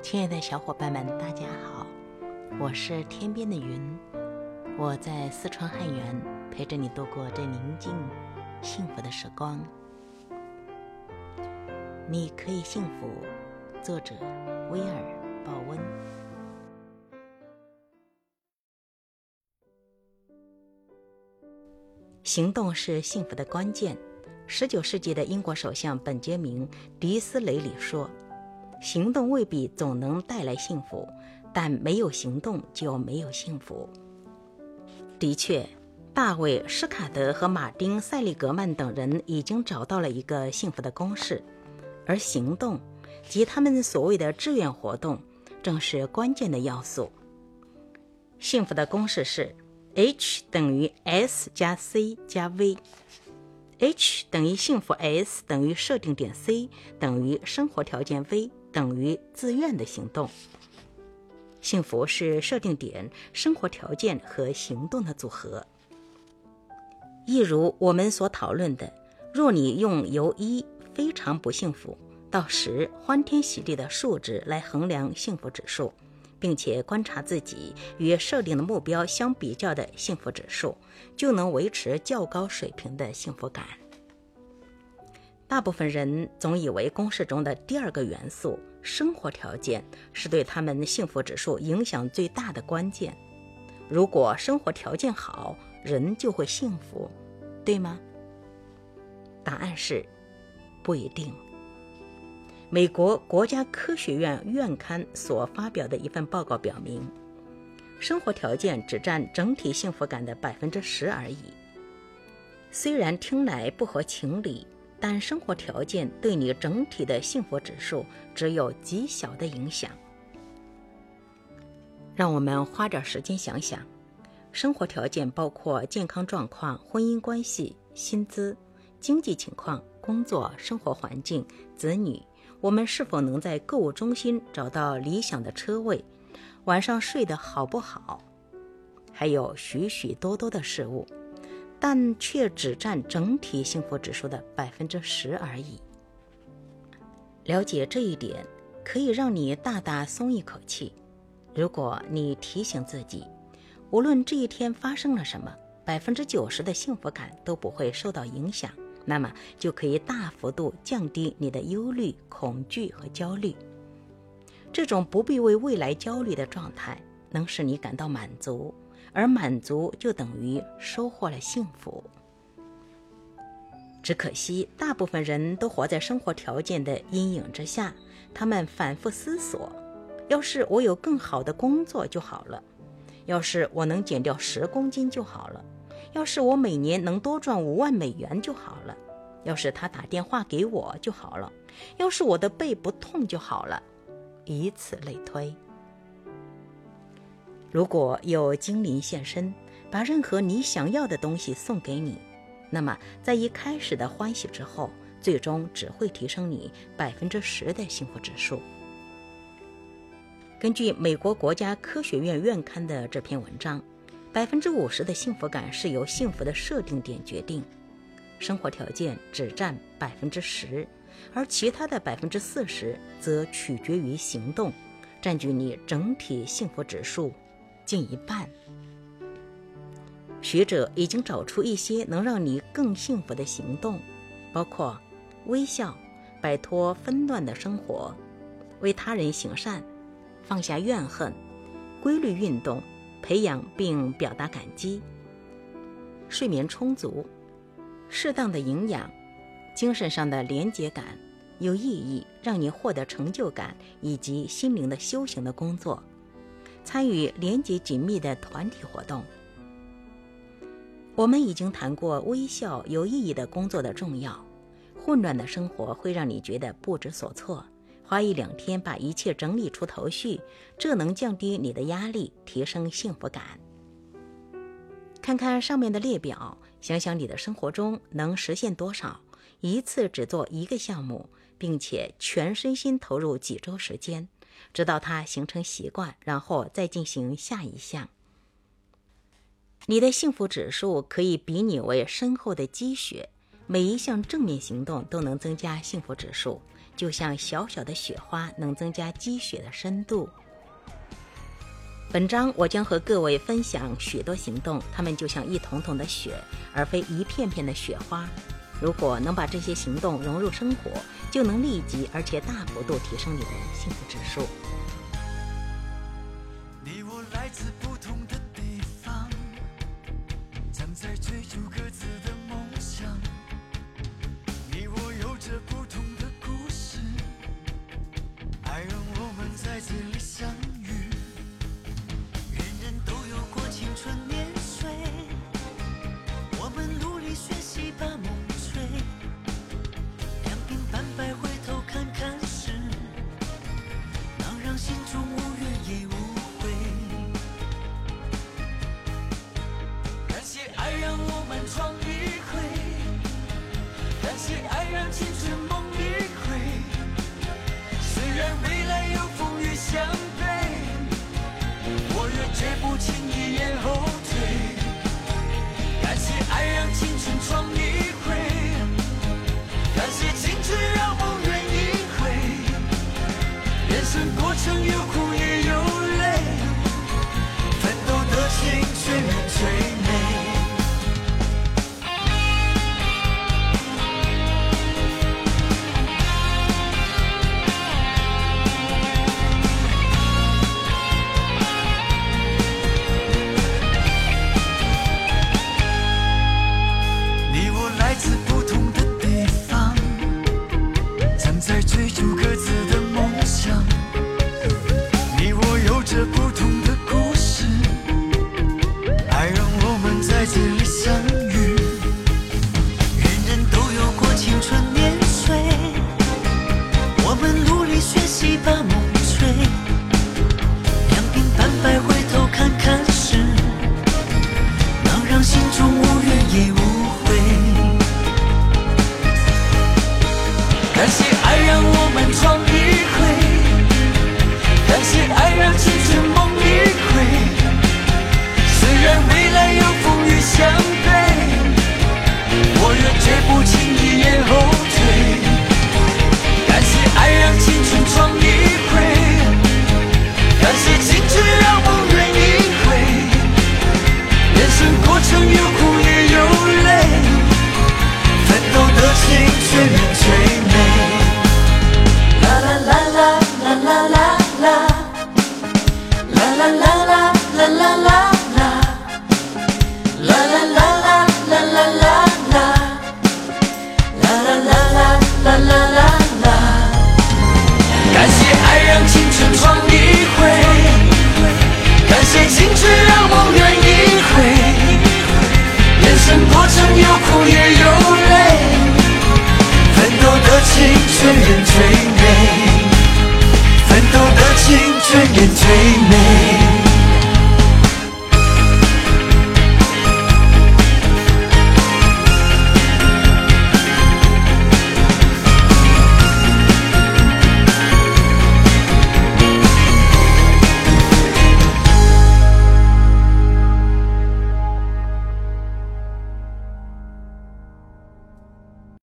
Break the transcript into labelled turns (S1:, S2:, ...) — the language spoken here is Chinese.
S1: 亲爱的小伙伴们，大家好，我是天边的云，我在四川汉源陪着你度过这宁静、幸福的时光。你可以幸福。作者：威尔·鲍温。行动是幸福的关键。十九世纪的英国首相本杰明·迪斯雷里说。行动未必总能带来幸福，但没有行动就没有幸福。的确，大卫·施卡德和马丁·塞利格曼等人已经找到了一个幸福的公式，而行动及他们所谓的志愿活动正是关键的要素。幸福的公式是：H 等于 S 加 C 加 V，H 等于幸福 S 等于设定点 C 等于生活条件 V。等于自愿的行动。幸福是设定点、生活条件和行动的组合。一如我们所讨论的，若你用由一非常不幸福到十欢天喜地的数值来衡量幸福指数，并且观察自己与设定的目标相比较的幸福指数，就能维持较高水平的幸福感。大部分人总以为公式中的第二个元素——生活条件，是对他们幸福指数影响最大的关键。如果生活条件好，人就会幸福，对吗？答案是不一定。美国国家科学院院刊所发表的一份报告表明，生活条件只占整体幸福感的百分之十而已。虽然听来不合情理。但生活条件对你整体的幸福指数只有极小的影响。让我们花点时间想想，生活条件包括健康状况、婚姻关系、薪资、经济情况、工作、生活环境、子女，我们是否能在购物中心找到理想的车位，晚上睡得好不好，还有许许多多的事物。但却只占整体幸福指数的百分之十而已。了解这一点，可以让你大大松一口气。如果你提醒自己，无论这一天发生了什么，百分之九十的幸福感都不会受到影响，那么就可以大幅度降低你的忧虑、恐惧和焦虑。这种不必为未来焦虑的状态，能使你感到满足。而满足就等于收获了幸福。只可惜，大部分人都活在生活条件的阴影之下。他们反复思索：要是我有更好的工作就好了；要是我能减掉十公斤就好了；要是我每年能多赚五万美元就好了；要是他打电话给我就好了；要是我的背不痛就好了，以此类推。如果有精灵现身，把任何你想要的东西送给你，那么在一开始的欢喜之后，最终只会提升你百分之十的幸福指数。根据美国国家科学院院刊的这篇文章，百分之五十的幸福感是由幸福的设定点决定，生活条件只占百分之十，而其他的百分之四十则取决于行动，占据你整体幸福指数。近一半。学者已经找出一些能让你更幸福的行动，包括微笑、摆脱纷乱的生活、为他人行善、放下怨恨、规律运动、培养并表达感激、睡眠充足、适当的营养、精神上的连结感、有意义、让你获得成就感以及心灵的修行的工作。参与连接紧密的团体活动。我们已经谈过微笑、有意义的工作的重要。混乱的生活会让你觉得不知所措。花一两天把一切整理出头绪，这能降低你的压力，提升幸福感。看看上面的列表，想想你的生活中能实现多少，一次只做一个项目，并且全身心投入几周时间。直到它形成习惯，然后再进行下一项。你的幸福指数可以比拟为深厚的积雪，每一项正面行动都能增加幸福指数。就像小小的雪花，能增加积雪的深度。本章我将和各位分享许多行动，它们就像一桶桶的雪，而非一片片的雪花。如果能把这些行动融入生活就能立即而且大幅度提升你的幸福指数。
S2: 人生过程有苦也有乐。有苦也有累奋斗的心却没 can tame